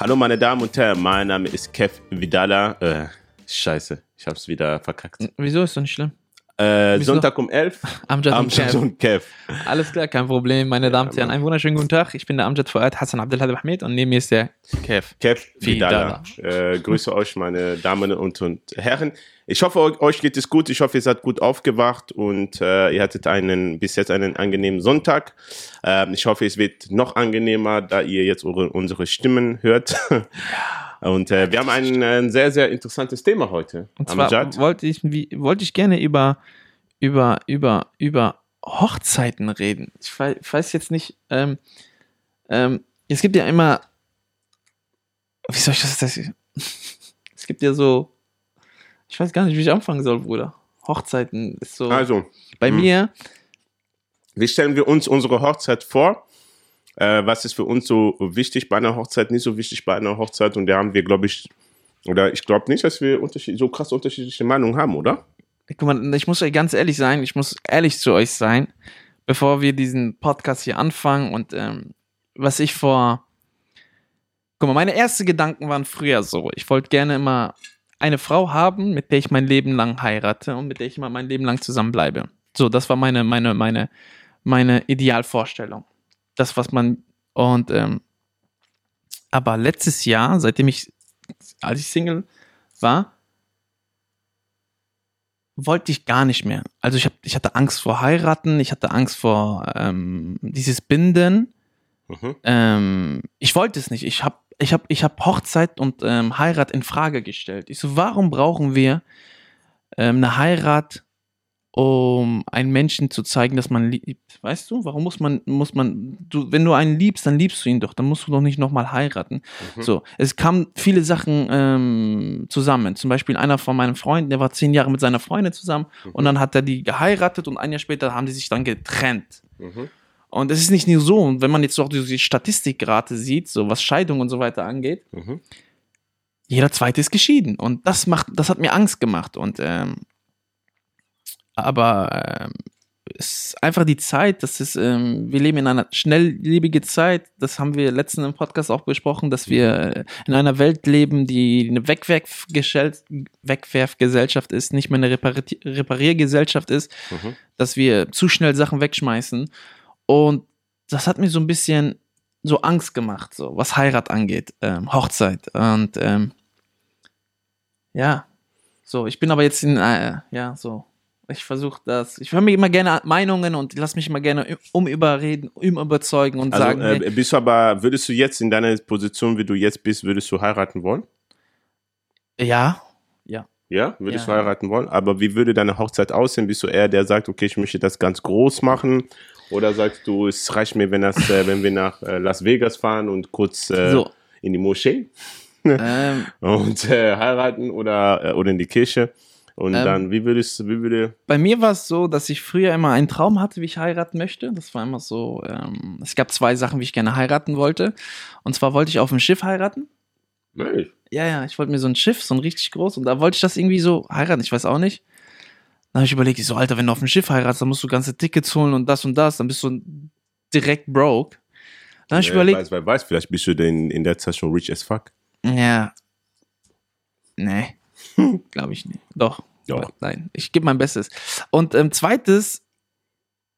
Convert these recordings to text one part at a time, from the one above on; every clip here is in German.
Hallo meine Damen und Herren, mein Name ist Kev Vidala. Äh, scheiße, ich hab's wieder verkackt. Wieso ist doch nicht schlimm? Äh? Sonntag um 11. Amjad und Amjad Kev. und Kev. Alles klar, kein Problem, meine Damen und Herren. Einen wunderschönen guten Tag. Ich bin der Amjad Fuad Hassan Abdelhadi Ahmed und neben mir ist der Kev. Kev Vidala. Vidala. Äh, grüße euch, meine Damen und, und Herren. Ich hoffe, eu- euch geht es gut. Ich hoffe, ihr seid gut aufgewacht und äh, ihr hattet einen bis jetzt einen angenehmen Sonntag. Ähm, ich hoffe, es wird noch angenehmer, da ihr jetzt eure, unsere Stimmen hört. Und äh, wir haben ein, ein sehr, sehr interessantes Thema heute. Und zwar Amjad. wollte ich, wie, wollte ich gerne über, über, über, über Hochzeiten reden. Ich wei- ich weiß jetzt nicht, ähm, ähm, es gibt ja immer, wie soll ich das, das es gibt ja so, ich weiß gar nicht, wie ich anfangen soll, Bruder. Hochzeiten ist so, Also, bei hm. mir, wie stellen wir uns unsere Hochzeit vor? Äh, was ist für uns so wichtig bei einer Hochzeit, nicht so wichtig bei einer Hochzeit? Und da haben wir, glaube ich, oder ich glaube nicht, dass wir so krass unterschiedliche Meinungen haben, oder? Guck mal, ich muss euch ganz ehrlich sein, ich muss ehrlich zu euch sein, bevor wir diesen Podcast hier anfangen und ähm, was ich vor. Guck mal, meine ersten Gedanken waren früher so. Ich wollte gerne immer eine Frau haben, mit der ich mein Leben lang heirate und mit der ich immer mein Leben lang zusammenbleibe. So, das war meine, meine, meine, meine Idealvorstellung. Das, was man. Und ähm, aber letztes Jahr, seitdem ich, als ich Single war, wollte ich gar nicht mehr. Also ich, hab, ich hatte Angst vor heiraten, ich hatte Angst vor ähm, dieses Binden. Mhm. Ähm, ich wollte es nicht. Ich habe ich hab, ich hab Hochzeit und ähm, Heirat in Frage gestellt. Ich so, warum brauchen wir ähm, eine Heirat, um einen Menschen zu zeigen, dass man liebt? Weißt du, warum muss man, muss man, du, wenn du einen liebst, dann liebst du ihn doch, dann musst du doch nicht nochmal heiraten. Mhm. So, es kamen viele Sachen ähm, zusammen. Zum Beispiel einer von meinen Freunden, der war zehn Jahre mit seiner Freundin zusammen und dann hat er die geheiratet und ein Jahr später haben die sich dann getrennt. Mhm. Und es ist nicht nur so, und wenn man jetzt auch die Statistikrate sieht, so was Scheidung und so weiter angeht, Mhm. jeder zweite ist geschieden. Und das macht, das hat mir Angst gemacht. Und ähm, aber ähm, es ist einfach die Zeit, das ist, ähm, wir leben in einer schnelllebige Zeit, das haben wir letzten im Podcast auch besprochen, dass wir in einer Welt leben, die eine Wegwerfgesell- Wegwerfgesellschaft ist, nicht mehr eine Repari- Repariergesellschaft ist, Mhm. dass wir zu schnell Sachen wegschmeißen. Und das hat mir so ein bisschen so Angst gemacht, so was Heirat angeht, ähm, Hochzeit. Und ähm, ja, so, ich bin aber jetzt in, äh, ja, so, ich versuche das, ich höre mir immer gerne Meinungen und lass mich immer gerne umüberreden, umüberzeugen und Also, sagen, äh, bist du aber, würdest du jetzt in deiner Position, wie du jetzt bist, würdest du heiraten wollen? ja, ja. Ja, würdest Ja. du heiraten wollen? Aber wie würde deine Hochzeit aussehen? Bist du eher der sagt, okay, ich möchte das ganz groß machen? Oder sagst du, es reicht mir, wenn, das, äh, wenn wir nach äh, Las Vegas fahren und kurz äh, So. in die Moschee Ähm, und äh, heiraten oder, äh, oder in die Kirche? Und Ähm. dann, wie würdest wie würde, bei mir war es so, dass ich früher immer einen Traum hatte, wie ich heiraten möchte. Das war immer so, ähm, es gab zwei Sachen, wie ich gerne heiraten wollte. Und zwar wollte ich auf dem Schiff heiraten. Nein. Ja, ja, ich wollte mir so ein Schiff, so ein richtig groß, und da wollte ich das irgendwie so heiraten, ich weiß auch nicht. Dann habe ich überlegt, ich so, Alter, wenn du auf dem Schiff heiratest, dann musst du ganze Tickets holen und das und das, dann bist du direkt broke. Dann habe ich Äh, überlegt, weiß, wer weiß, vielleicht bist du denn in der Zeit schon rich as fuck. ja, nee, glaube ich nicht. Doch, Doch. Nein, ich gebe mein Bestes. Und ähm, zweites,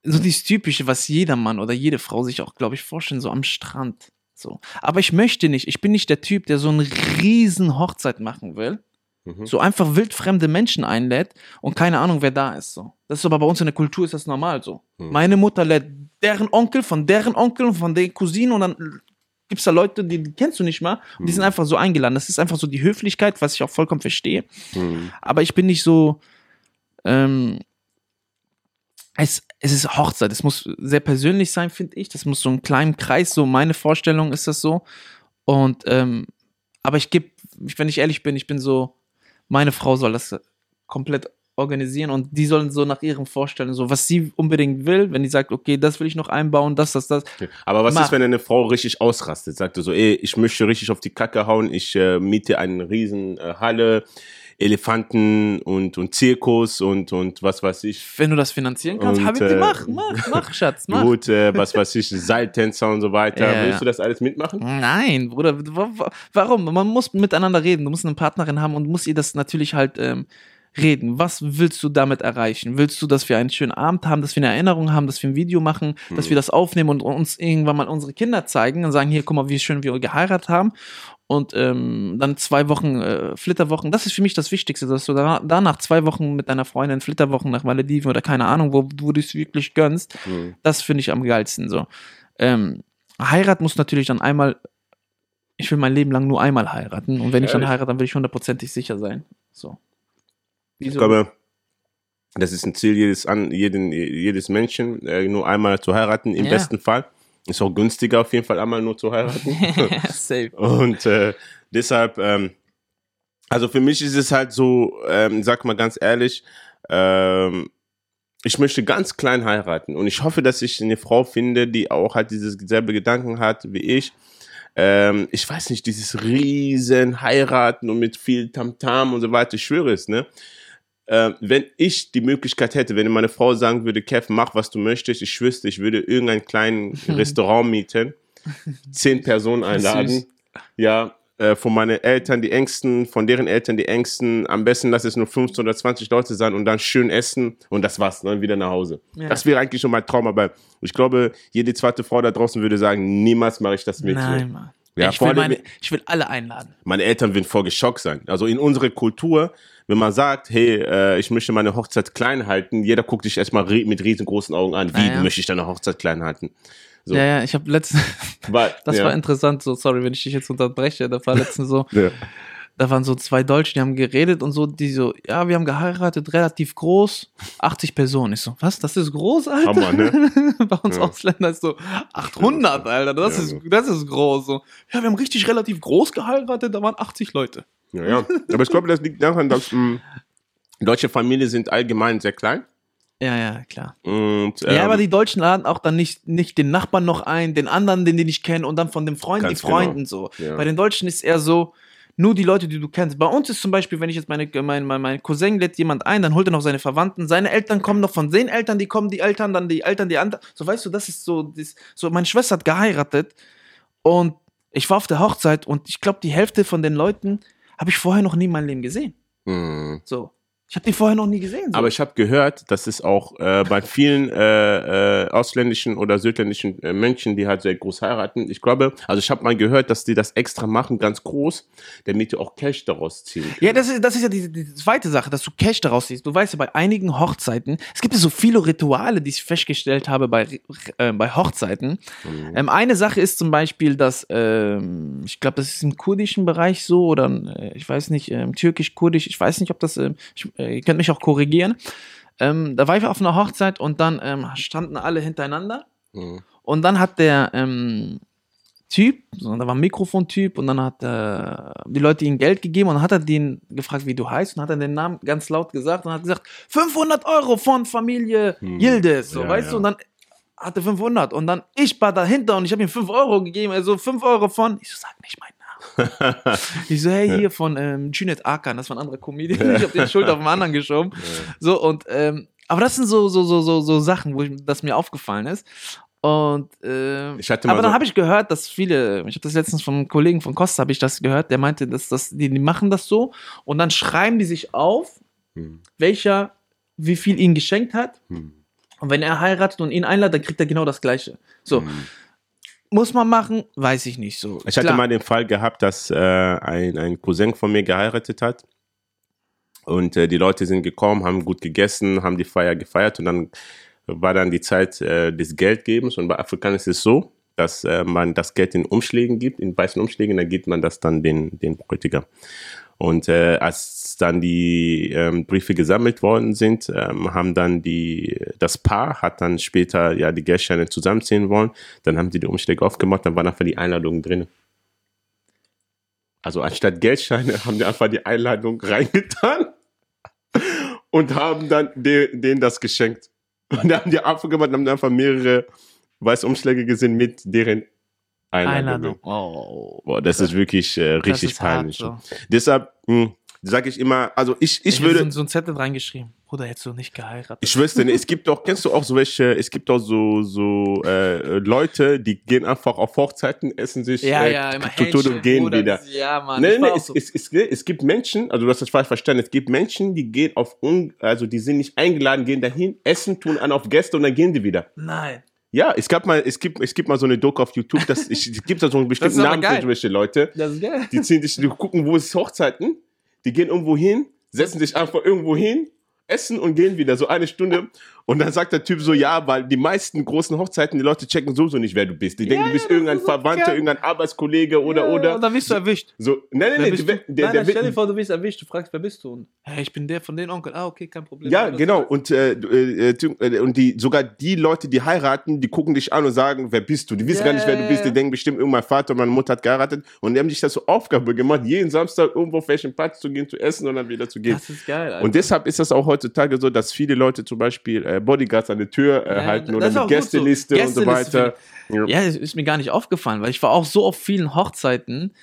so dieses typische, was jeder Mann oder jede Frau sich auch, glaube ich, vorstellen, so am Strand. So. Aber ich möchte nicht, ich bin nicht der Typ, der so eine riesen Hochzeit machen will. Mhm. So einfach wildfremde Menschen einlädt und keine Ahnung, wer da ist. So. Das ist aber bei uns in der Kultur ist das normal so. Mhm. Meine Mutter lädt deren Onkel von deren Onkel und von der Cousine und dann gibt es da Leute, die, die kennst du nicht mal und die sind einfach so eingeladen. Das ist einfach so die Höflichkeit, was ich auch vollkommen verstehe. Mhm. Aber ich bin nicht so. Ähm, es, es ist Hochzeit. Es muss sehr persönlich sein, finde ich. Das muss so einen kleinen Kreis, so meine Vorstellung ist das so. Und ähm, aber ich gebe, wenn ich ehrlich bin, ich bin so, meine Frau soll das komplett organisieren und die sollen so nach ihren Vorstellungen, so was sie unbedingt will, wenn die sagt, okay, das will ich noch einbauen, das, das, das. Aber was Mach. ist, wenn eine Frau richtig ausrastet? Sagt so, ey, ich möchte richtig auf die Kacke hauen, ich äh, miete eine riesen äh, Halle, Elefanten und, und Zirkus und, und was weiß ich. Wenn du das finanzieren kannst, Und, Habibti, äh, mach, mach, mach, Schatz, mach. Gut, äh, was weiß ich, Seiltänzer und so weiter. Ja, Willst ja. du das alles mitmachen? Nein, Bruder, wa- wa- warum? Man muss miteinander reden. Du musst eine Partnerin haben und muss ihr das natürlich halt ähm, reden. Was willst du damit erreichen? Willst du, dass wir einen schönen Abend haben, dass wir eine Erinnerung haben, dass wir ein Video machen, dass wir das aufnehmen und uns irgendwann mal unsere Kinder zeigen und sagen, hier, guck mal, wie schön wir geheiratet haben. Und ähm, dann zwei Wochen äh, Flitterwochen, das ist für mich das Wichtigste, dass du da, danach zwei Wochen mit deiner Freundin Flitterwochen nach Malediven oder keine Ahnung, wo, wo du es wirklich gönnst, Hm. das finde ich am geilsten so. Ähm, Heirat muss natürlich dann einmal, ich will mein Leben lang nur einmal heiraten und wenn ich dann Ehrlich? heirate, dann will ich hundertprozentig sicher sein. So. Ich Wieso? glaube, das ist ein Ziel jedes, an, jeden, jedes Menschen, äh, nur einmal zu heiraten, im Ja. besten Fall. Ist auch günstiger, auf jeden Fall einmal nur zu heiraten. Safe. Und äh, deshalb, ähm, also für mich ist es halt so, ähm, sag mal ganz ehrlich, ähm, ich möchte ganz klein heiraten und ich hoffe, dass ich eine Frau finde, die auch halt dieses selbe Gedanken hat wie ich. Ähm, ich weiß nicht, dieses riesen Heiraten und mit viel Tamtam und so weiter, ich schwöre es, ne? Äh, wenn ich die Möglichkeit hätte, wenn meine Frau sagen würde, Kev, mach was du möchtest, ich schwüsste, ich würde irgendein kleines Restaurant mieten, zehn Personen einladen, ja, äh, von meinen Eltern die Ängsten, von deren Eltern die Ängsten, am besten lass es nur 15 oder 20 Leute sein und dann schön essen und das war's, dann wieder nach Hause. Ja. Das wäre eigentlich schon mein Traum, aber ich glaube, jede zweite Frau da draußen würde sagen, niemals mache ich das mit. Nein, Mann. Ja, ich, will allem- meine, ich will alle einladen. Meine Eltern würden voll geschockt sein. Also in unserer Kultur, wenn man sagt, hey, äh, ich möchte meine Hochzeit klein halten, jeder guckt dich erstmal mit riesengroßen Augen an. Wie Ja, möchte ich deine Hochzeit klein halten? So. Ja, ja, ich habe letztens, das ja. war interessant, so, sorry, wenn ich dich jetzt unterbreche, da war letztens so, Ja. Da waren so zwei Deutsche, die haben geredet und so, die so, ja, wir haben geheiratet, relativ groß, 80 Personen. Ich so, was, das ist groß, Alter? Hammer, ne? Bei uns Ja. Ausländer ist so 800, Alter, das, Ja, ist, das ist groß. So. Ja, wir haben richtig relativ groß geheiratet, da waren 80 Leute. Ja, ja. Aber ich glaube, das liegt daran, dass mh, deutsche Familien sind allgemein sehr klein. Ja, ja, klar. Und, ähm, ja, aber die Deutschen laden auch dann nicht, nicht den Nachbarn noch ein, den anderen, den die nicht kennen und dann von dem Freund die genau. Freunden so. Ja. Bei den Deutschen ist eher so, nur die Leute, die du kennst. Bei uns ist zum Beispiel, wenn ich jetzt meine, mein, mein, mein Cousin lädt jemand ein, dann holt er noch seine Verwandten. Seine Eltern kommen noch von den Eltern, die kommen, die Eltern, dann die Eltern, die anderen. So, weißt du, das ist so, das, so, meine Schwester hat geheiratet und ich war auf der Hochzeit und ich glaube, die Hälfte von den Leuten habe ich vorher noch nie in meinem Leben gesehen. mh. So. Ich habe die vorher noch nie gesehen. So. Aber ich habe gehört, dass es auch äh, bei vielen äh, äh, ausländischen oder südländischen äh, Menschen, die halt sehr groß heiraten, ich glaube, also ich habe mal gehört, dass die das extra machen, ganz groß, damit die auch Cash daraus ziehen. können. Ja, das ist, das ist ja die, die zweite Sache, dass du Cash daraus siehst. Du weißt ja, bei einigen Hochzeiten, es gibt ja so viele Rituale, die ich festgestellt habe bei, äh, bei Hochzeiten. Ähm, eine Sache ist zum Beispiel, dass, ähm, ich glaube, das ist im kurdischen Bereich so oder äh, ich weiß nicht, ähm, türkisch-kurdisch, ich weiß nicht, ob das, ähm, ich, ihr könnt mich auch korrigieren. Ähm, da war ich auf einer Hochzeit und dann ähm, standen alle hintereinander Mhm. und dann hat der ähm, Typ, so, da war ein Mikrofontyp und dann hat äh, die Leute ihm Geld gegeben und dann hat er den gefragt, wie du heißt und hat er den Namen ganz laut gesagt und hat gesagt, 500 Euro von Familie Hm. Yildiz, so, Ja, weißt ja. du, und dann hatte 500 und dann ich war dahinter und ich habe ihm 5 Euro gegeben, also 5 Euro von, ich so, sag nicht Namen. Ich so, hey, hier von ähm, Junet Akan, das war ein anderer Comedian, ich habe die Schuld auf den anderen geschoben. So, und, ähm, aber das sind so, so, so, so, so Sachen, wo ich, das mir aufgefallen ist. Und, mal aber dann so- habe ich gehört, dass viele, ich habe das letztens von einem Kollegen von Costa, habe ich das gehört, der meinte, dass das, die, die machen das so und dann schreiben die sich auf, Hm. welcher wie viel ihn geschenkt hat. Hm. Und wenn er heiratet und ihn einladet, dann kriegt er genau das Gleiche. So. Hm. Muss man machen? Weiß ich nicht so. Ich hatte Klar. mal den Fall gehabt, dass äh, ein, ein Cousin von mir geheiratet hat. Und äh, die Leute sind gekommen, haben gut gegessen, haben die Feier gefeiert und dann war dann die Zeit äh, des Geldgebens. Und bei Afrikanern ist es so, dass äh, man das Geld in Umschlägen gibt, in weißen Umschlägen, dann gibt man das dann den, den Bräutigam. Und äh, als dann die ähm, Briefe gesammelt worden sind, ähm, haben dann die, das Paar hat dann später ja die Geldscheine zusammenziehen wollen. Dann haben sie die Umschläge aufgemacht, dann waren einfach die Einladungen drin. Also anstatt Geldscheine haben die einfach die Einladung reingetan und haben dann de, denen das geschenkt. Und dann haben die einfach gemacht, haben einfach mehrere weiße Umschläge gesehen mit deren Einladung. Oh. Boah, das ist wirklich äh, richtig ist hart, peinlich. so. Deshalb, mh, sage ich immer, also ich, ich Ich würde so, so ein Zettel reingeschrieben. Bruder, hättest du nicht geheiratet. ich dir, nicht, es gibt doch, kennst du auch so welche, es gibt auch so, so äh, Leute, die gehen einfach auf Hochzeiten, essen sich ja, äh, ja, immer zu Tode Hähnchen, und gehen Bruder, wieder. Ja, Mann. Nee, nee, es, so. es, es, es gibt Menschen, also du hast das falsch verstanden, es gibt Menschen, die gehen auf, also die sind nicht eingeladen, gehen dahin, essen, tun an auf Gäste und dann gehen die wieder. Nein. Ja, es gab mal, es gibt, es gibt mal so eine Doku auf YouTube, das, ich, es gibt da so einen bestimmten Namen geil. für solche Leute. Das ist geil. Die ziehen sich, die gucken, wo ist Hochzeiten, die gehen irgendwo hin, setzen sich einfach irgendwo hin, essen und gehen wieder, so eine Stunde. Und dann sagt der Typ so, ja, weil die meisten großen Hochzeiten, die Leute checken sowieso nicht, wer du bist. Die denken, Ja, du bist ja, irgendein so Verwandter, irgendein Arbeitskollege oder, ja, oder. Und dann wirst du erwischt. So, nein, nein, nein, der, der, Nein, stell dir vor, du wirst erwischt. Du fragst, wer bist du? Und, hey, ich bin der von den Onkel. Ah, okay, kein Problem. Ja, genau. Und, äh, äh, du- äh, und die, sogar die Leute, die heiraten, die gucken dich an und sagen, wer bist du? Die wissen gar nicht, wer du bist. Die denken bestimmt, mein Vater und meine Mutter hat geheiratet. Und die haben sich das zur Aufgabe gemacht, jeden Samstag irgendwo auf welchen Platz zu gehen, zu essen und dann wieder zu gehen. Das ist geil, Alter. Und deshalb ist das auch heutzutage so, dass viele Leute zum Beispiel äh, Bodyguards an der Tür äh, Ja, halten das oder eine so. Gästeliste und so Gästeliste weiter. Ja. Ja, es ist mir gar nicht aufgefallen, weil ich war auch so auf vielen Hochzeiten,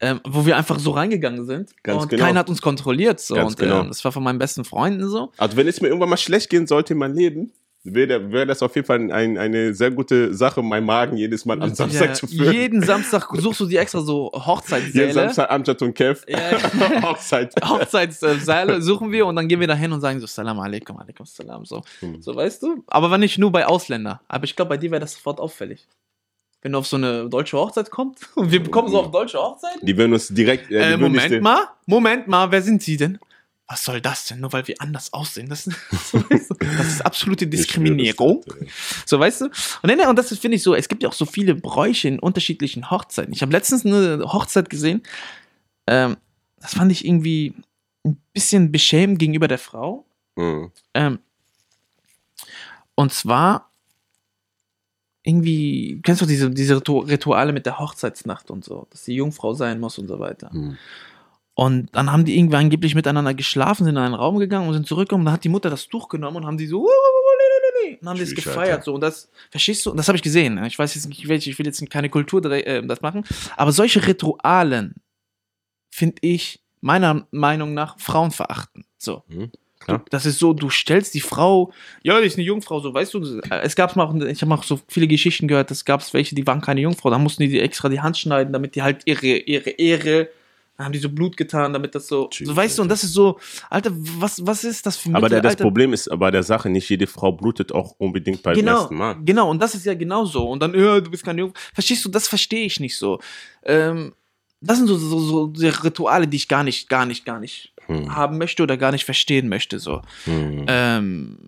ähm, wo wir einfach so reingegangen sind Ganz und genau. keiner hat uns kontrolliert. So. Ganz und genau. ähm, das war von meinen besten Freunden so. Also wenn es mir irgendwann mal schlecht gehen sollte in meinem Leben, wäre wäre das auf jeden Fall ein, eine sehr gute Sache, meinen Magen jedes Mal am Samstag Ja, zu führen. jeden Samstag suchst du dir extra so Jeden Hochzeitssäle. Samstag Amjad und Kev. Ja. Hochzeit. Hochzeitssäle suchen wir und dann gehen wir da hin und sagen so Salam alaikum, alaikum salam, so. Hm. So, weißt du? Aber wenn nicht nur bei Ausländer. Aber ich glaube, bei dir wäre das sofort auffällig. Wenn du auf so eine deutsche Hochzeit kommst und wir kommen so auf deutsche Hochzeit. Die würden uns direkt. Äh, dich- Moment mal, Moment mal, wer sind Sie denn? Was soll das denn? Nur weil wir anders aussehen. Das, das ist absolute Diskriminierung. So, weißt du? Und, und das finde ich so, es gibt ja auch so viele Bräuche in unterschiedlichen Hochzeiten. Ich habe letztens eine Hochzeit gesehen, ähm, das fand ich irgendwie ein bisschen beschämend gegenüber der Frau. Mhm. Ähm, und zwar irgendwie, kennst du diese, diese Ritu- Rituale mit der Hochzeitsnacht und so, dass die Jungfrau sein muss und so weiter. Mhm. Und dann haben die irgendwie angeblich miteinander geschlafen, sind in einen Raum gegangen und sind zurückgekommen. Dann hat die Mutter das Tuch genommen und haben die so und haben das gefeiert Alter. so und das verstehst du? Und das habe ich gesehen. Ich weiß jetzt nicht welche ich will jetzt keine Kultur äh, das machen. Aber solche Ritualen finde ich meiner Meinung nach Frauen verachten so. Mhm, klar. das ist so du stellst die Frau ja die ist eine Jungfrau so weißt du es gab mal auch ich habe auch so viele Geschichten gehört es gab welche die waren keine Jungfrau. Da mussten die, die extra die Hand schneiden damit die halt ihre ihre Ehre dann haben die so Blut getan, damit das so. Tschüss, so weißt du, und das ist so, Alter, was, was ist das für Aber der, das Mittelalter- Problem ist bei der Sache, nicht jede Frau blutet auch unbedingt beim genau, ersten Mal. Genau, und das ist ja genauso. Und dann, ja, du bist kein Jungfrau. Verstehst du, das verstehe ich nicht so. Ähm, das sind so, so, so Rituale, die ich gar nicht, gar nicht, gar nicht Hm. haben möchte oder gar nicht verstehen möchte. So. Hm. Ähm,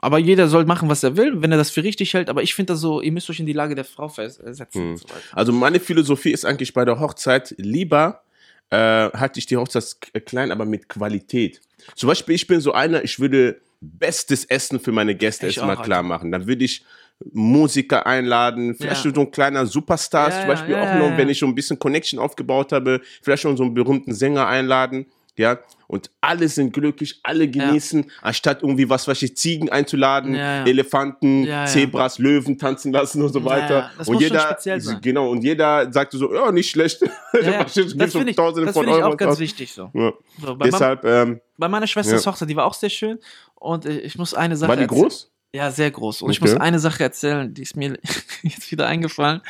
aber jeder soll machen, was er will, wenn er das für richtig hält. Aber ich finde das so, ihr müsst euch in die Lage der Frau versetzen. Hm. und so. Also meine Philosophie ist eigentlich bei der Hochzeit lieber äh, halte ich die Hochzeit k- klein, aber mit Qualität. Zum Beispiel, ich bin so einer, ich würde bestes Essen für meine Gäste Ich erstmal klar machen. Dann würde ich Musiker einladen, vielleicht Ja. so ein kleiner Superstar, Ja, zum Beispiel ja, auch noch, wenn ich schon ein bisschen Connection aufgebaut habe, vielleicht schon so einen berühmten Sänger einladen, ja, und alle sind glücklich, alle genießen, anstatt irgendwie was, was ich Ziegen einzuladen, Ja, ja. Elefanten, Ja, ja. Zebras, Löwen tanzen lassen und so Ja, weiter. ja. Und jeder, genau, und jeder sagte so, ja, nicht schlecht. Ja, ja. Das finde ich, das find ich auch ganz aus. wichtig so. Ja. so bei, Deshalb, ähm, bei meiner Schwesters Ja. Hochzeit, die war auch sehr schön. Und äh, ich muss eine Sache war die groß? Ja, sehr groß. Und ich Okay. muss eine Sache erzählen, die ist mir jetzt wieder eingefallen.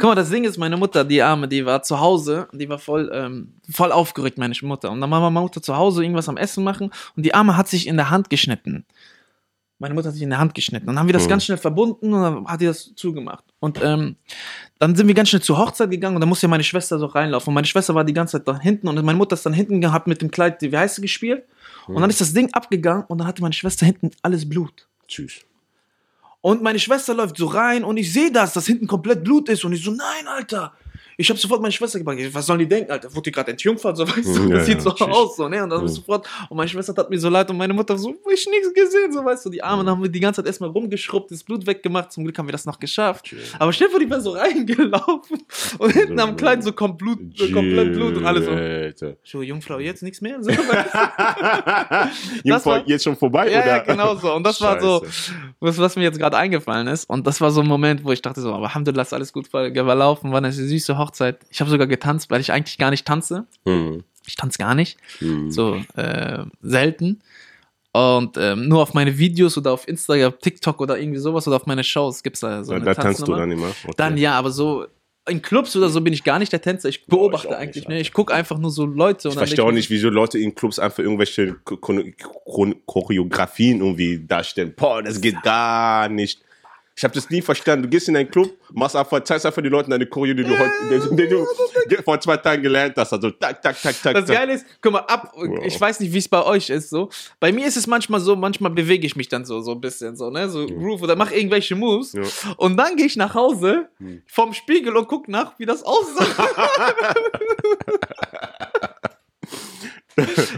Guck mal, das Ding ist, meine Mutter, die Arme, die war zu Hause, die war voll, ähm, voll aufgeregt, meine Mutter. Und dann war meine Mutter zu Hause irgendwas am Essen machen und die Arme hat sich in der Hand geschnitten. Meine Mutter hat sich in der Hand geschnitten. Dann haben wir das Hm. ganz schnell verbunden und dann hat die das zugemacht. Und ähm, dann sind wir ganz schnell zur Hochzeit gegangen und dann musste ja meine Schwester so reinlaufen. Und meine Schwester war die ganze Zeit da hinten und meine Mutter ist dann hinten gehabt mit dem Kleid, wie heißt sie, gespielt. Und Hm. dann ist das Ding abgegangen und dann hatte meine Schwester hinten alles Blut. Tschüss. Und meine Schwester läuft so rein und ich sehe das, dass hinten komplett Blut ist. Und ich so, nein, Alter. Ich habe sofort meine Schwester gefragt, was sollen die denken, Alter? Wurde die gerade entjungfert? So, weißt du, Ja, das sieht ja, so tschüss. aus. So, ne? Und dann Ja. sofort, und meine Schwester tat mir so leid und meine Mutter so, ich nichts gesehen, so, weißt du, die Arme. Dann haben wir die ganze Zeit erstmal rumgeschrubbt, das Blut weggemacht. Zum Glück haben wir das noch geschafft. Tschüss. Aber dir vor, die wäre so reingelaufen und hinten am Kleid so kommt Blut, so komplett Blut und alles so. So, Jungfrau, jetzt nichts mehr? So? Jungfrau, war- jetzt schon vorbei, Ja, oder? ja, genau so. Und das war so, Scheiße. was, was mir jetzt gerade eingefallen ist. Und das war so ein Moment, wo ich dachte so, aber Alhamdulillah, ist alles gut ver- verlaufen, war eine süße Hochzeit. Ich habe sogar getanzt, weil ich eigentlich gar nicht tanze. Mhm. Ich tanze gar nicht. Hm. So äh, selten. Und ähm, nur auf meine Videos oder auf Instagram, TikTok oder irgendwie sowas oder auf meine Shows gibt es da so Ja, eine da tanzt du dann immer. Okay. Dann ja, aber so in Clubs oder so bin ich gar nicht der Tänzer. Ich beobachte ich auch eigentlich, nicht, ne? Ich gucke einfach nur so Leute und Ich verstehe auch nicht, wieso Leute in Clubs einfach irgendwelche Choreografien irgendwie darstellen. Boah, das geht gar nicht. Ich habe das nie verstanden. Du gehst in einen Club, machst einfach, zeigst einfach den Leuten eine Choreo, die du, heute, die, die du vor zwei Tagen gelernt hast. Also tak, tak, tak, tak, Das. Geile ist, guck mal, ab, ich weiß nicht, wie es bei euch ist, so. Bei mir ist es manchmal so, manchmal bewege ich mich dann so, so ein bisschen, so, ne, so Groove oder mache irgendwelche Moves. Ja. Und dann gehe ich nach Hause vom Spiegel und guck nach, wie das aussah.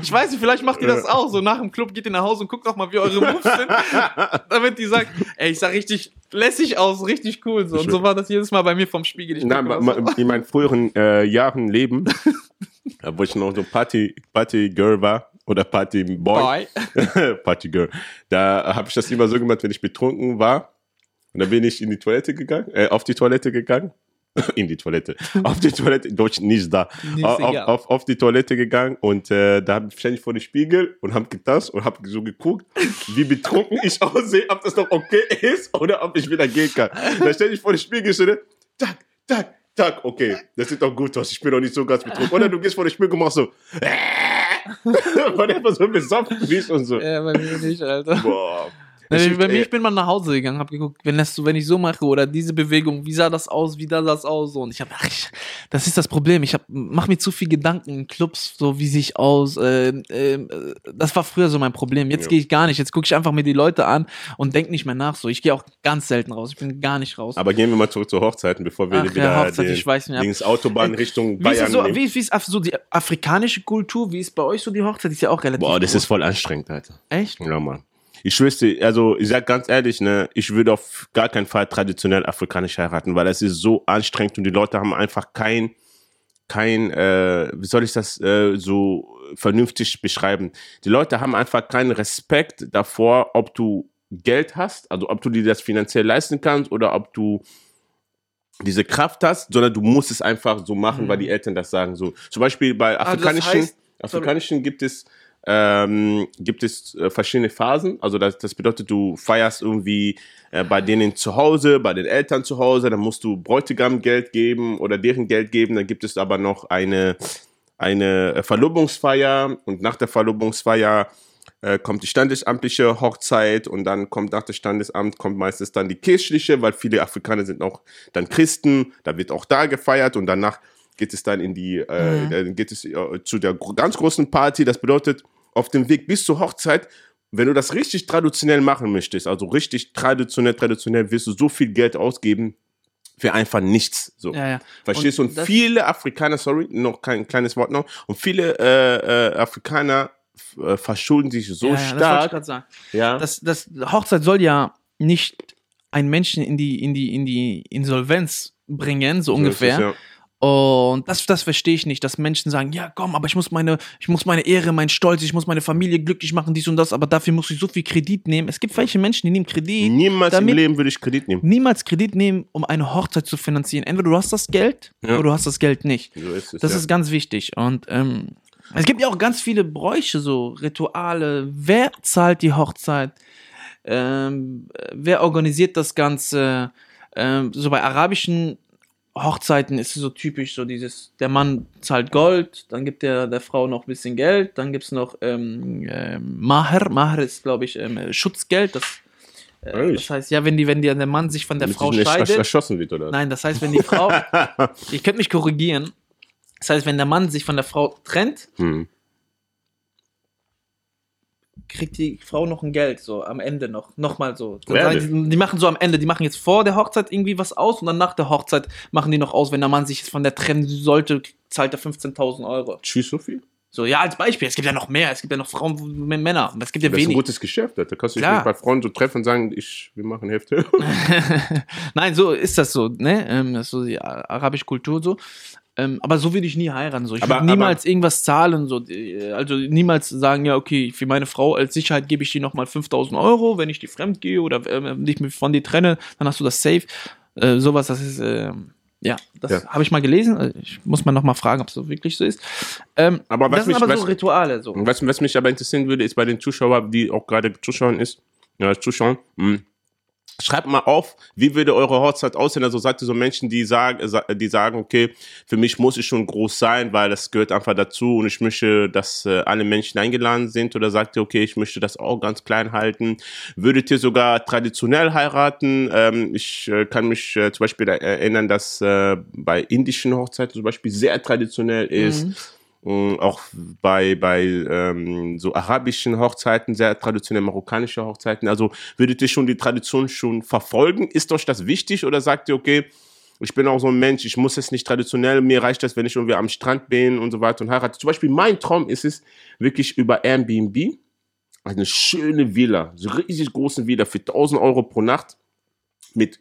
Ich weiß nicht, vielleicht macht ihr das auch. So nach dem Club geht ihr nach Hause und guckt auch mal, wie eure Moves sind. Damit die sagt, ey, ich sah richtig lässig aus, richtig cool. So. Und so war das jedes Mal bei mir vom Spiegel. Ich Nein, ma- in meinen früheren äh, Jahren Leben, wo ich noch so Party, Party Girl war oder Party so. Boy, Bye. Party Girl, da habe ich das immer so gemacht, wenn ich betrunken war. Und dann bin ich in die Toilette gegangen, äh, auf die Toilette gegangen. In die Toilette. Auf die Toilette, Deutsch nicht da. Nicht auf, auf, auf die Toilette gegangen und äh, da habe ich ständig vor den Spiegel und habe getanzt und habe so geguckt, wie betrunken ich aussehe, ob das noch okay ist oder ob ich wieder gehen kann. Da ständig vor den Spiegel so, ne? tak, tak, tak, okay, das sieht doch gut aus, ich bin noch nicht so ganz betrunken. Oder du gehst vor den Spiegel und machst so, weil du einfach so besoffen bist und so. Ja, bei mir nicht, Alter. Boah. Ist, bei mir, ey, ich bin mal nach Hause gegangen, hab geguckt, wenn, das wenn ich so mache oder diese Bewegung, wie sah das aus, wie sah das aus, so. Und ich hab, ach, ich, das ist das Problem. Ich hab, mach mir zu viel Gedanken in Clubs, so wie sich aus. Äh, äh, das war früher so mein Problem. Jetzt Ja. gehe ich gar nicht. Jetzt gucke ich einfach mir die Leute an und denk nicht mehr nach. So, ich gehe auch ganz selten raus. Ich bin gar nicht raus. aber gehen wir mal zurück zur Hochzeiten, bevor wir Ach, wieder ja, Hochzeit, den, ich weiß nicht. links Autobahn Richtung wie ist, Bayern es so, wie, wie ist so die afrikanische Kultur? Wie ist bei euch so die Hochzeit? Die ist ja auch relativ. Boah, das groß. ist voll anstrengend, Alter. echt. Ja, Mann. Ich wüsste, also ich sag ganz ehrlich, ne, ich würde auf gar keinen Fall traditionell afrikanisch heiraten, weil es ist so anstrengend und die Leute haben einfach kein, kein, äh, wie soll ich das äh, so vernünftig beschreiben? Die Leute haben einfach keinen Respekt davor, ob du Geld hast, also ob du dir das finanziell leisten kannst oder ob du diese Kraft hast, sondern du musst es einfach so machen, weil die Eltern das sagen. So zum Beispiel bei das afrikanischen, heißt- afrikanischen gibt es ähm, gibt es äh, verschiedene Phasen. Also das, das bedeutet, du feierst irgendwie äh, bei denen zu Hause, bei den Eltern zu Hause, dann musst du Bräutigam Geld geben oder deren Geld geben. Dann gibt es aber noch eine eine äh, Verlobungsfeier und nach der Verlobungsfeier äh, kommt die standesamtliche Hochzeit und dann kommt nach dem Standesamt kommt meistens dann die kirchliche, weil viele Afrikaner sind auch dann Christen, da wird auch da gefeiert und danach geht es dann in die, äh, dann geht es äh, zu der ganz großen Party. Das bedeutet, auf dem Weg bis zur Hochzeit, wenn du das richtig traditionell machen möchtest, also richtig traditionell, traditionell, wirst du so viel Geld ausgeben für einfach nichts. So. Ja, ja. Verstehst du? Und Und das- viele Afrikaner, sorry, noch kein kleines Wort noch, und viele äh, äh, Afrikaner äh, verschulden sich so ja, das stark. sagen. Ja, das, das Hochzeit soll ja nicht einen Menschen in die, in die, in die Insolvenz bringen, so So ungefähr. Und das, das verstehe ich nicht, dass Menschen sagen, ja komm, aber ich muss meine, ich muss meine Ehre, mein Stolz, ich muss meine Familie glücklich machen, dies und das, aber dafür muss ich so viel Kredit nehmen. Es gibt welche Menschen, die nehmen Kredit, Niemals im Leben würde ich Kredit nehmen. niemals Kredit nehmen, um eine Hochzeit zu finanzieren. Entweder du hast das Geld Ja. oder du hast das Geld nicht. So ist es, Das ja. ist ganz wichtig. Und ähm, es gibt ja auch ganz viele Bräuche, so Rituale. Wer zahlt die Hochzeit? Ähm, wer organisiert das Ganze? Ähm, so bei arabischen Hochzeiten ist so typisch, so dieses, der Mann zahlt Gold, dann gibt der der Frau noch ein bisschen Geld, dann gibt es noch ähm, ähm, Maher. Maher ist, glaube ich, ähm, Schutzgeld. Das, äh, das heißt, ja, wenn, die, wenn die, der Mann sich von der Damit Frau scheidet. erschossen wird, oder? Nein, das heißt, wenn die Frau, ich könnte mich korrigieren. Das heißt, wenn der Mann sich von der Frau trennt, Hm. Kriegt die Frau noch ein Geld, so am Ende noch, nochmal so. Die, die machen so am Ende, die machen jetzt vor der Hochzeit irgendwie was aus und dann nach der Hochzeit machen die noch aus, wenn der Mann sich jetzt von der trennen sollte, zahlt er 15.000 Euro. Tschüss, so viel? So, ja, als Beispiel, es gibt ja noch mehr, es gibt ja noch Frauen, Männer, es gibt ja Das ist ein wenig. gutes Geschäft. Da kannst du dich bei Freunden so treffen und sagen, ich, wir machen Hälfte. Nein, so ist das so, ne? Ähm, das ist so die arabische Kultur so. Ähm, aber so würde ich nie heiraten. So. Ich würde niemals irgendwas zahlen. So. äh, Also niemals sagen, ja, okay, für meine Frau als Sicherheit gebe ich dir nochmal 5000 Euro, wenn ich die fremd gehe oder dich mit- von dir trenne, dann hast du das safe. Äh, sowas, das ist, ähm, Ja, das Ja. habe ich mal gelesen. Also Ich muss mal noch mal fragen, ob es so wirklich so ist. Ähm, Aber was das sind mich- aber so was- Rituale. So. Was, was mich aber interessieren würde, ist bei den Zuschauern, die auch gerade zuschauen ist, ja, zuschauen, mh, schreibt mal auf, wie würde eure Hochzeit aussehen? Also sagt ihr so Menschen, die sagen, sa- die sagen, okay, für mich muss es schon groß sein, weil das gehört einfach dazu und ich möchte, dass äh, alle Menschen eingeladen sind oder sagt ihr, okay, ich möchte das auch ganz klein halten? Würdet ihr sogar traditionell heiraten? Ähm, ich äh, kann mich äh, zum Beispiel erinnern, dass bei indischen Hochzeiten zum Beispiel sehr traditionell ist. Mhm. Und auch bei, bei ähm, so arabischen Hochzeiten, sehr traditionell marokkanische Hochzeiten. Also würdet ihr schon die Tradition schon verfolgen? Ist euch das wichtig oder sagt ihr, okay, ich bin auch so ein Mensch, ich muss es nicht traditionell, mir reicht das, wenn ich irgendwie am Strand bin und so weiter und heirate. Zum Beispiel mein Traum ist es, wirklich über Airbnb eine schöne Villa, so riesig große Villa für 1000 Euro pro Nacht mit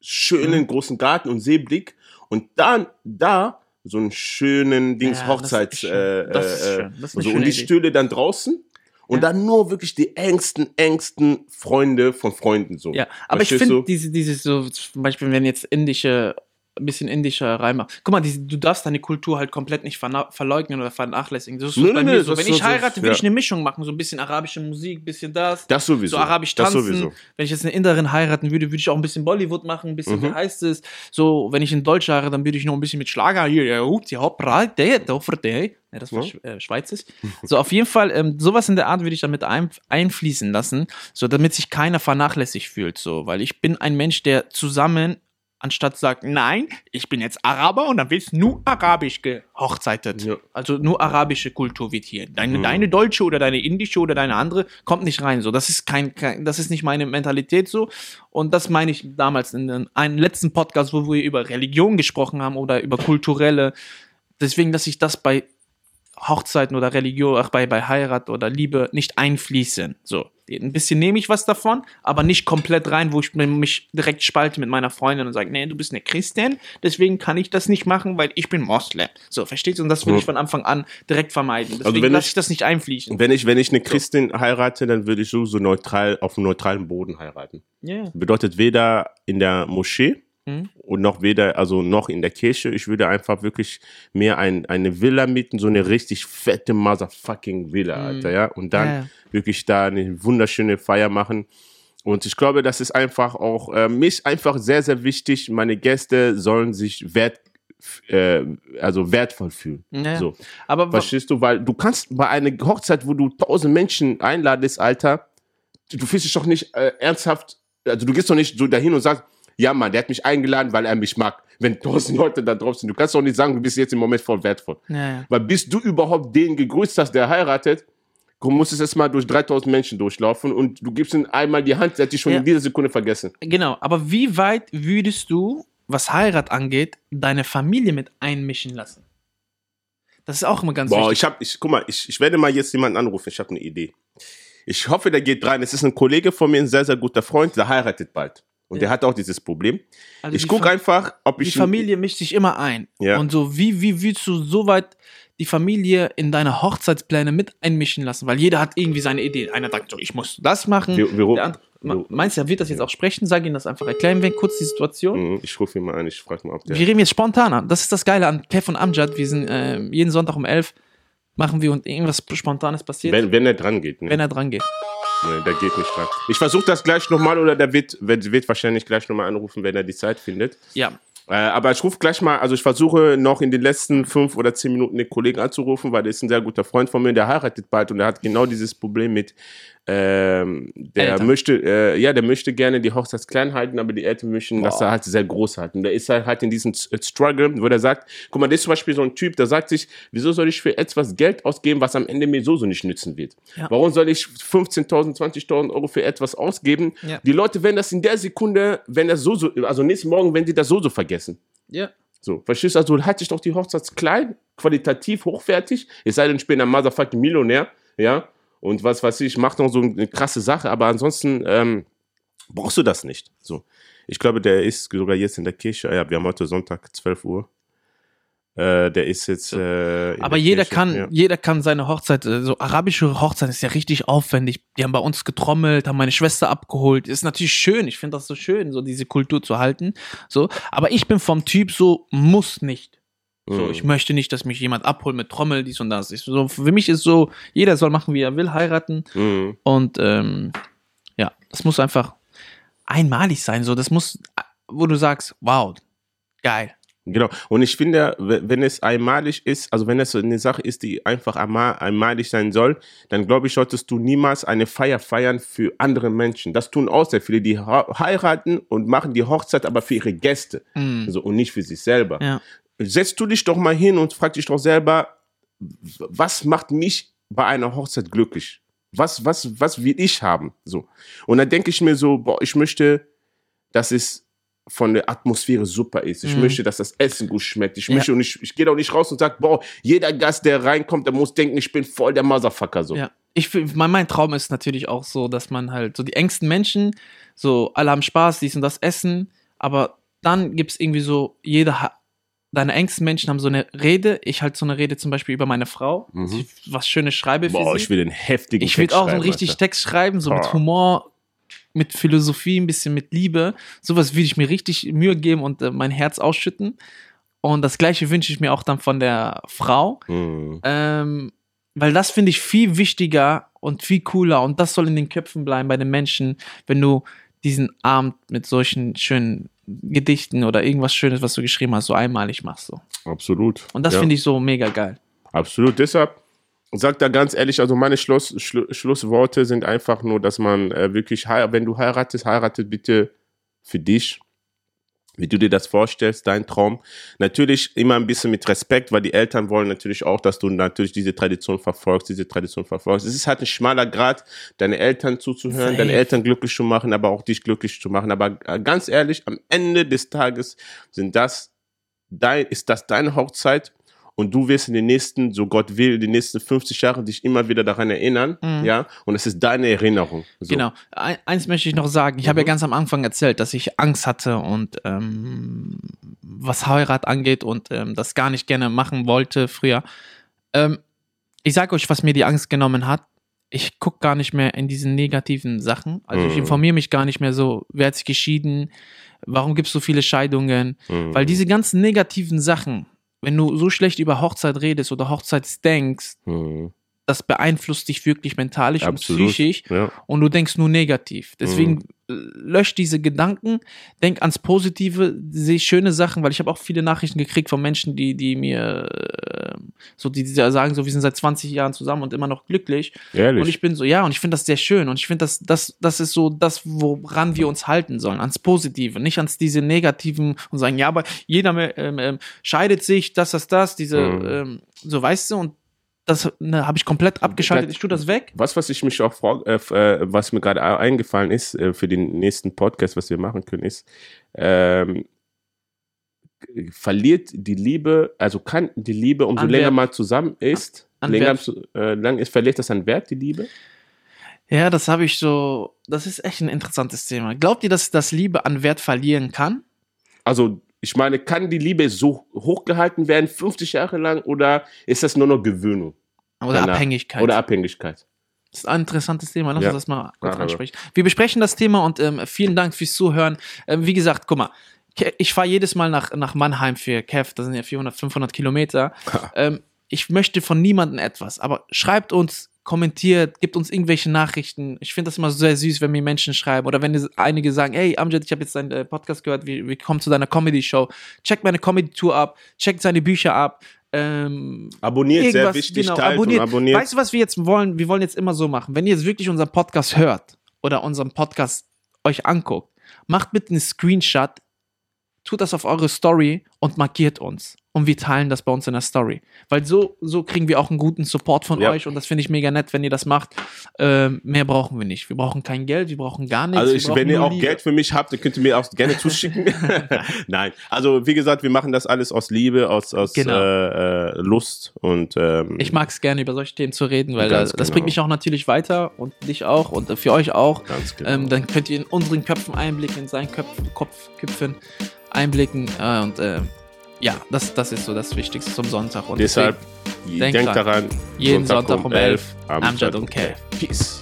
schönen großen Garten und Seeblick und dann da so einen schönen Dings Ja, Hochzeits schön. äh, äh, eine so, und die Idee. Stühle dann draußen und Ja. dann nur wirklich die engsten engsten Freunde von Freunden so Ja, aber ich Verstehst finde du? diese, diese so, zum Beispiel, wenn jetzt indische, ein bisschen indischer reinmacht. Guck mal, diese, du darfst deine Kultur halt komplett nicht verleugnen oder vernachlässigen. Das ist so Nee, bei nee, mir so. Wenn ich so- heirate, will ja. ich eine Mischung machen. So ein bisschen arabische Musik, ein bisschen das. das sowieso so arabisch das tanzen. sowieso Wenn ich jetzt eine Inderin heiraten würde, würde ich auch ein bisschen Bollywood machen, ein bisschen, Mhm. wie heißt es? So, wenn ich in Deutsch heirate, dann würde ich noch ein bisschen mit Schlager hier, ja, hupt, ja, der, der, der. Ja, das war Ja. Sch- äh, Schweizerisch. So, auf jeden Fall, ähm, sowas in der Art würde ich damit ein, einfließen lassen, so damit sich keiner vernachlässigt fühlt, so, weil ich bin ein Mensch, der zusammen, anstatt sagt, nein, ich bin jetzt Araber und dann wird nur arabisch gehochzeitet. Ja. Also nur arabische Kultur wird hier. Deine, Mhm. deine deutsche oder deine indische oder deine andere kommt nicht rein. So, das ist kein, kein das ist nicht meine Mentalität so. Und das meine ich damals in einem letzten Podcast, wo wir über Religion gesprochen haben oder über kulturelle. Deswegen, dass ich das bei Hochzeiten oder Religion, ach, bei, bei Heirat oder Liebe nicht einfließen. So. Ein bisschen nehme ich was davon, aber nicht komplett rein, wo ich mich direkt spalte mit meiner Freundin und sage, nee, du bist eine Christin, deswegen kann ich das nicht machen, weil ich bin Moslem. So, verstehst du? Und das will ich von Anfang an direkt vermeiden. Deswegen Also lasse ich- ich das nicht einfließen. wenn ich wenn ich eine Christin heirate dann würde ich so so neutral auf einem neutralen Boden heiraten Ja. bedeutet weder in der Moschee Mhm. und noch weder, also noch in der Kirche. Ich würde einfach wirklich mehr ein, eine Villa mieten, so eine richtig fette motherfucking Villa, Mhm. Alter, ja. Und dann Ja, wirklich da eine wunderschöne Feier machen. Und ich glaube, das ist einfach auch, äh, mich einfach sehr, sehr wichtig. Meine Gäste sollen sich wert, äh, also wertvoll fühlen. Ja. So. Aber Verstehst du? Weil du kannst bei einer Hochzeit, wo du tausend Menschen einladest, Alter, du fühlst dich doch nicht äh, ernsthaft, also du gehst doch nicht so dahin und sagst, ja Mann, der hat mich eingeladen, weil er mich mag. Wenn tausend Leute da drauf sind, du kannst doch nicht sagen, du bist jetzt im Moment voll wertvoll. ja. Weil bis du überhaupt den gegrüßt hast, der heiratet, du musst es erstmal durch 3000 Menschen durchlaufen und du gibst ihm einmal die Hand, der hat dich schon Ja. in dieser Sekunde vergessen. Genau, aber wie weit würdest du, was Heirat angeht, deine Familie mit einmischen lassen? Das ist auch immer ganz Boah, wichtig. ich hab, ich, guck mal, ich, ich werde mal jetzt jemanden anrufen, ich habe eine Idee. Ich hoffe, der geht rein. Es ist ein Kollege von mir, ein sehr, sehr guter Freund, der heiratet bald. Und der hat auch dieses Problem. Also ich die gucke Fa- einfach, ob Die ich. Familie mischt sich immer ein. Ja. Und so, wie, wie willst du so weit die Familie in deine Hochzeitspläne mit einmischen lassen? Weil jeder hat irgendwie seine Idee. Einer sagt so, ich muss das machen. Wir- wir- der andere, wir- meinst du, er wird das jetzt auch sprechen? Sag ihm das einfach. Erklären wir kurz die Situation. Mhm, ich rufe ihn mal an, ich frage mal, ob der. Wir reden jetzt spontan an. Das ist das Geile an Kev und Amjad. Wir sind äh, jeden Sonntag um 11 machen wir und irgendwas Spontanes passiert, wenn, Wenn, wenn er dran geht. Ne? er dran geht. Nee, der geht nicht dran. Ich versuche das gleich nochmal oder der wird, wird, wahrscheinlich gleich nochmal anrufen, wenn er die Zeit findet. Ja. Äh, aber ich rufe gleich mal, also ich versuche noch in den letzten fünf oder zehn Minuten den Kollegen anzurufen, weil der ist ein sehr guter Freund von mir, der heiratet bald und der hat genau dieses Problem mit, ähm, der Eltern. möchte, äh, ja, der möchte gerne die Hochzeit klein halten, aber die Eltern möchten, dass Boah. er halt sehr groß halten. Der ist halt, halt in diesem S- Struggle, wo der sagt, guck mal, das ist zum Beispiel so ein Typ, der sagt sich, wieso soll ich für etwas Geld ausgeben, was am Ende mir so so nicht nützen wird? Ja. Warum soll ich 15.000, 20.000 Euro für etwas ausgeben? Ja. Die Leute werden das in der Sekunde, wenn das so so, also nächsten Morgen, wenn die das so so vergessen. Ja. So, verstehst du? Also halte ich doch die Hochzeit klein, qualitativ hochwertig. Es sei denn, ich bin ein motherfucking Millionär, ja. Und was weiß ich, mach noch so eine krasse Sache, aber ansonsten ähm, brauchst du das nicht. So. Ich glaube, der ist sogar jetzt in der Kirche. Ja, wir haben heute Sonntag, 12 Uhr. Äh, der ist jetzt. Äh, Aber der jeder Kirche, kann, ja. jeder kann seine Hochzeit, äh, so arabische Hochzeit ist ja richtig aufwendig. Die haben bei uns getrommelt, haben meine Schwester abgeholt. Ist natürlich schön. Ich finde das so schön, so diese Kultur zu halten. So. Aber ich bin vom Typ so, muss nicht. So, Mhm. ich möchte nicht, dass mich jemand abholt mit Trommel, dies und das. Ich, so, für mich ist so, jeder soll machen, wie er will, heiraten. Mhm. Und ähm, ja, das muss einfach einmalig sein. So, das muss, wo du sagst, wow, geil. Genau. Und ich finde, we- wenn es einmalig ist, also wenn es so eine Sache ist, die einfach einmal- einmalig sein soll, dann glaube ich, solltest du niemals eine Feier feiern für andere Menschen. Das tun auch sehr viele, die heiraten und machen die Hochzeit aber für ihre Gäste Mhm. also, und nicht für sich selber. Ja. Setzt du dich doch mal hin und frag dich doch selber, was macht mich bei einer Hochzeit glücklich? Was, was, was will ich haben? So. Und dann denke ich mir so, boah, ich möchte, dass es von der Atmosphäre super ist. Ich Mhm. möchte, dass das Essen gut schmeckt. Ich Ja. möchte und ich, ich gehe doch nicht raus und sage, boah, jeder Gast, der reinkommt, der muss denken, ich bin voll der Motherfucker. So. Ja. Ich, mein, mein Traum ist natürlich auch so, dass man halt so die engsten Menschen, so alle haben Spaß, dies und das essen, aber dann gibt es irgendwie so, jeder, deine engsten Menschen haben so eine Rede. Ich halt so eine Rede zum Beispiel über meine Frau, Mhm. dass ich was Schönes schreibe für Boah, sie. ich will den heftigen Ich will Text auch so einen richtig Alter. Text schreiben, so mit. Humor, mit Philosophie, ein bisschen mit Liebe. Sowas will ich mir richtig Mühe geben und äh, mein Herz ausschütten. Und das gleiche wünsche ich mir auch dann von der Frau. Mhm. Ähm, weil das finde ich viel wichtiger und viel cooler und das soll in den Köpfen bleiben bei den Menschen, wenn du diesen Abend mit solchen schönen Gedichten oder irgendwas Schönes, was du geschrieben hast, so einmalig machst. So. Absolut. Und das Ja. finde ich so mega geil. Absolut. Deshalb sag da ganz ehrlich, also meine Schluss, Schlu Schlussworte sind einfach nur, dass man äh, wirklich, wenn du heiratest, heiratet bitte für dich, wie du dir das vorstellst, dein Traum. Natürlich immer ein bisschen mit Respekt, weil die Eltern wollen natürlich auch, dass du natürlich diese Tradition verfolgst, diese Tradition verfolgst. Es ist halt ein schmaler Grad, deine Eltern zuzuhören, Safe. deine Eltern glücklich zu machen, aber auch dich glücklich zu machen. Aber äh, ganz ehrlich, am Ende des Tages sind das dein, ist das deine Hochzeit und du wirst in den nächsten, so Gott will, die nächsten 50 Jahre dich immer wieder daran erinnern, Mhm. ja, und es ist deine Erinnerung. So. Genau. Ein, eins möchte ich noch sagen. Ich habe ja Mhm. ganz am Anfang erzählt, dass ich Angst hatte und ähm, was Heirat angeht und ähm, das gar nicht gerne machen wollte früher. Ähm, ich sage euch, was mir die Angst genommen hat. Ich gucke gar nicht mehr in diesen negativen Sachen. Also ich Mhm. informiere mich gar nicht mehr so, wer hat sich geschieden, warum gibt es so viele Scheidungen. Mhm. Weil diese ganzen negativen Sachen, wenn du so schlecht über Hochzeit redest oder Hochzeitsdenkst, Mhm. das beeinflusst dich wirklich mentalisch Absolut. und psychisch Ja. und du denkst nur negativ. Deswegen Mhm. Lösch diese Gedanken, denk ans Positive, sehe schöne Sachen, weil ich habe auch viele Nachrichten gekriegt von Menschen, die, die mir äh, so, die, die sagen so, wir sind seit 20 Jahren zusammen und immer noch glücklich. Ehrlich. Und ich bin so, ja, und ich finde das sehr schön. Und ich finde, das, das, das ist so das, woran wir uns halten sollen, ans Positive, nicht ans diese negativen und sagen, ja, aber jeder ähm, ähm, scheidet sich, das, das, das, diese, Mhm. ähm, so weißt du, und das ne, habe ich komplett abgeschaltet. Ich tue das weg. Was, was ich mich auch frage, äh, äh, was mir gerade eingefallen ist äh, für den nächsten Podcast, was wir machen können, ist, ähm, verliert die Liebe, also kann die Liebe, umso An länger Wert. man zusammen ist, An länger äh, lang ist, verliert das an Wert, die Liebe? Ja, das habe ich so. Das ist echt ein interessantes Thema. Glaubt ihr, dass das Liebe an Wert verlieren kann? Also, ich meine, kann die Liebe so hochgehalten werden, 50 Jahre lang, oder ist das nur noch Gewöhnung Oder Danach. Abhängigkeit? oder Abhängigkeit? das ist ein interessantes Thema. Lass Ja. uns das mal kurz aber- ansprechen. Wir besprechen das Thema und ähm, vielen Dank fürs Zuhören. Ähm, wie gesagt, guck mal. Ich fahre jedes Mal nach, nach Mannheim für Kev, das sind ja 400, 500 Kilometer. ähm, ich möchte von niemandem etwas, aber schreibt uns, kommentiert, gibt uns irgendwelche Nachrichten. Ich finde das immer sehr süß, wenn mir Menschen schreiben oder wenn einige sagen, hey Amjad, ich habe jetzt deinen äh, Podcast gehört, wir, wir kommen zu deiner Comedy-Show. Check meine Comedy-Tour ab, check seine Bücher ab. Ähm, Abonniert, sehr wichtig, genau, abonniert. abonniert. Weißt du, was wir jetzt wollen? Wir wollen jetzt immer so machen. Wenn ihr jetzt wirklich unseren Podcast hört oder unseren Podcast euch anguckt, macht bitte einen Screenshot, tut das auf eure Story und markiert uns. Und wir teilen das bei uns in der Story. Weil so, so kriegen wir auch einen guten Support von Ja. euch und das finde ich mega nett, wenn ihr das macht. Ähm, mehr brauchen wir nicht. Wir brauchen kein Geld, wir brauchen gar nichts. Also ich, wenn ihr auch Liebe. Geld für mich habt, dann könnt ihr mir auch gerne zuschicken. Nein, also wie gesagt, wir machen das alles aus Liebe, aus, aus Genau. äh, äh, Lust und ähm, Ich mag es gerne, über solche Themen zu reden, weil das, genau. bringt mich auch natürlich weiter und dich auch und für euch auch. ganz genau. Ähm, dann könnt ihr in unseren Köpfen einblicken, in seinen Köpf, Kopf, Köpfen einblicken. Äh, und äh, Ja, das, das ist so das Wichtigste zum Sonntag. Und Deshalb denk denkt dran, daran, jeden Sonntag um 11 Amjad Amjad und und Kev. Peace.